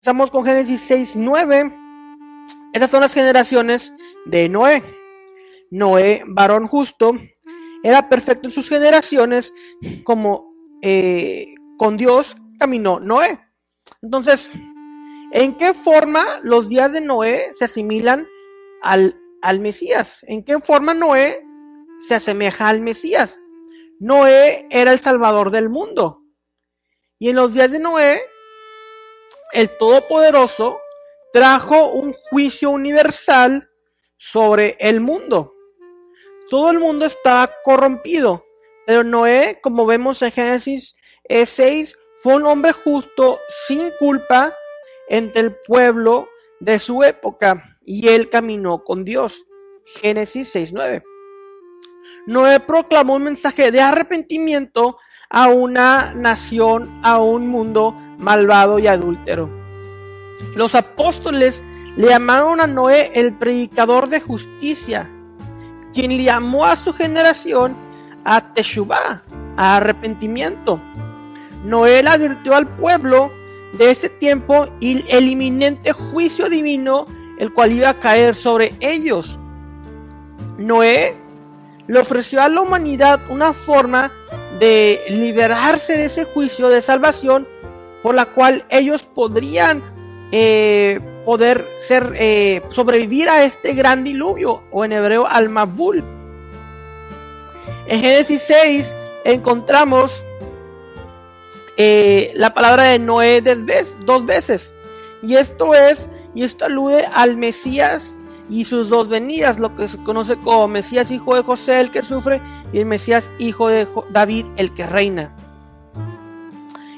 Estamos con Génesis 6, 9. Estas son las generaciones de Noé. Noé, varón justo, era perfecto en sus generaciones, como eh, con Dios caminó Noé. Entonces, ¿en qué forma los días de Noé se asimilan al, al Mesías? ¿En qué forma Noé se asemeja al Mesías? Noé era el salvador del mundo. Y en los días de Noé, el Todopoderoso trajo un juicio universal sobre el mundo. Todo el mundo estaba corrompido, pero Noé, como vemos en Génesis 6, fue un hombre justo, sin culpa, entre el pueblo de su época, y él caminó con Dios. Génesis 6.9. Noé proclamó un mensaje de arrepentimiento a una nación, a un mundo malvado y adúltero. Los apóstoles le llamaron a Noé el predicador de justicia, quien llamó a su generación a Teshuvah, a arrepentimiento. Noé advirtió al pueblo de ese tiempo y el inminente juicio divino, el cual iba a caer sobre ellos. Noé le ofreció a la humanidad una forma de liberarse de ese juicio de salvación por la cual ellos podrían eh, poder ser eh, sobrevivir a este gran diluvio o en hebreo al Mabul. En Génesis 6 encontramos eh, la palabra de Noé dos veces y esto es y esto alude al Mesías y sus dos venidas, lo que se conoce como Mesías hijo de José el que sufre y el Mesías hijo de David el que reina.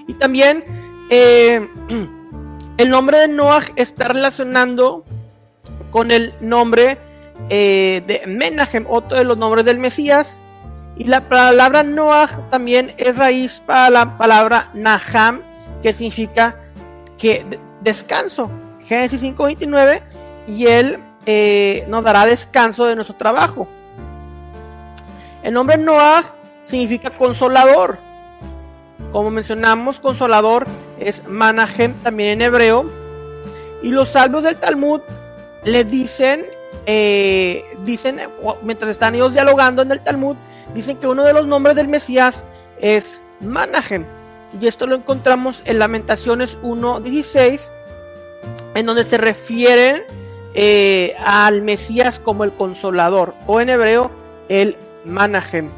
Y también eh, el nombre de Noah está relacionando con el nombre eh, de Menahem, otro de los nombres del Mesías. Y la palabra Noah también es raíz para la palabra Naham, que significa que descanso. Génesis 5:29 y él eh, nos dará descanso de nuestro trabajo. El nombre Noah significa consolador. Como mencionamos, consolador es Manahem también en hebreo. Y los salvos del Talmud le dicen, eh, dicen, mientras están ellos dialogando en el Talmud, dicen que uno de los nombres del Mesías es Manahem. Y esto lo encontramos en Lamentaciones 1.16, en donde se refieren eh, al Mesías como el consolador, o en hebreo, el Manahem.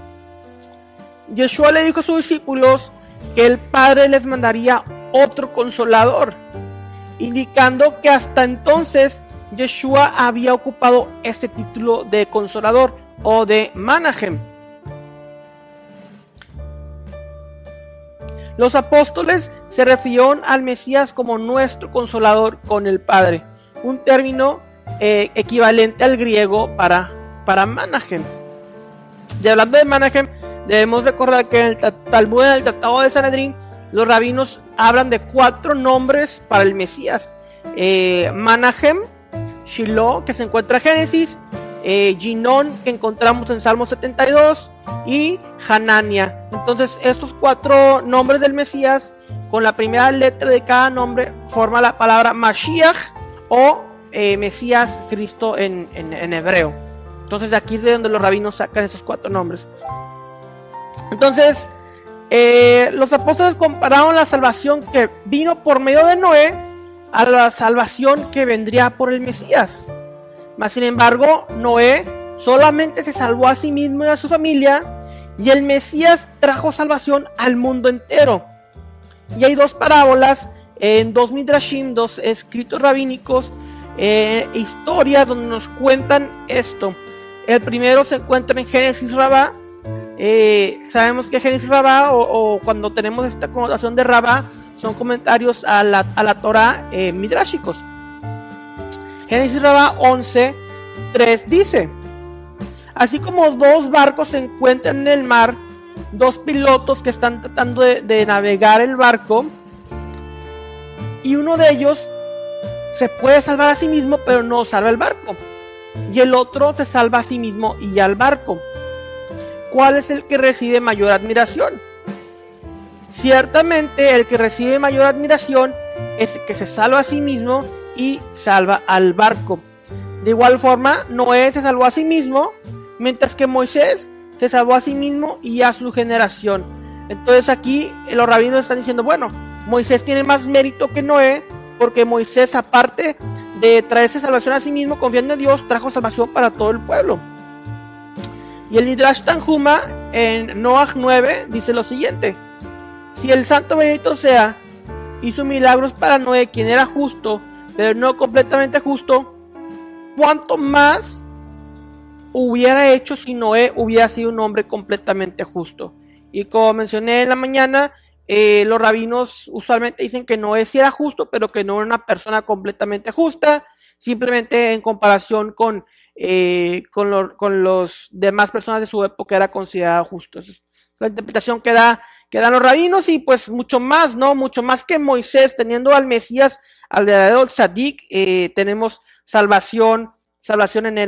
Yeshua le dijo a sus discípulos que el Padre les mandaría otro consolador, indicando que hasta entonces Yeshua había ocupado este título de consolador o de Manahem. Los apóstoles se refirieron al Mesías como nuestro consolador con el Padre, un término eh, equivalente al griego para, para Manahem. Y hablando de Manahem, debemos recordar que en el Talmud, en el Tratado de Sanedrín, los rabinos hablan de cuatro nombres para el Mesías. Eh, Manahem, Shiloh, que se encuentra en Génesis, eh, Ginón, que encontramos en Salmo 72, y Hanania. Entonces, estos cuatro nombres del Mesías, con la primera letra de cada nombre, forma la palabra Mashiach o eh, Mesías Cristo en, en, hebreo. Entonces, aquí es de donde los rabinos sacan esos cuatro nombres. Entonces, eh, los apóstoles compararon la salvación que vino por medio de Noé a la salvación que vendría por el Mesías. Mas, sin embargo, Noé solamente se salvó a sí mismo y a su familia, y el Mesías trajo salvación al mundo entero. Y hay dos parábolas en dos midrashim, dos escritos rabínicos, eh, historias donde nos cuentan esto. El primero se encuentra en Génesis Rabá, eh, sabemos que Génesis Rabá, o, cuando tenemos esta connotación de Rabá, son comentarios a la, a la Torah eh, midráshicos. Génesis Rabá 11, 3 dice: Así como dos barcos se encuentran en el mar, dos pilotos que están tratando de navegar el barco, y uno de ellos se puede salvar a sí mismo, pero no salva el barco. Y el otro se salva a sí mismo y al barco. ¿cuál es el que recibe mayor admiración? Ciertamente el que recibe mayor admiración es que se salva a sí mismo y salva al barco. De igual forma, Noé se salvó a sí mismo, mientras que Moisés se salvó a sí mismo y a su generación. Entonces aquí los rabinos están diciendo, bueno, Moisés tiene más mérito que Noé, porque Moisés, aparte de traerse salvación a sí mismo, confiando en Dios, trajo salvación para todo el pueblo. Y el Midrash Tanjuma en Noah 9 dice lo siguiente: Si el santo bendito sea hizo milagros para Noé, quien era justo, pero no completamente justo, ¿cuánto más hubiera hecho si Noé hubiera sido un hombre completamente justo? Y como mencioné en la mañana, eh, los rabinos usualmente dicen que Noé sí era justo, pero que no era una persona completamente justa, simplemente en comparación con, eh, con, con los demás personas de su época era considerado justo. Esa es la interpretación que, da, que dan los rabinos y pues mucho más, ¿no? Mucho más que Moisés, teniendo al Mesías, al verdadero Sadik, eh, tenemos salvación, salvación en él.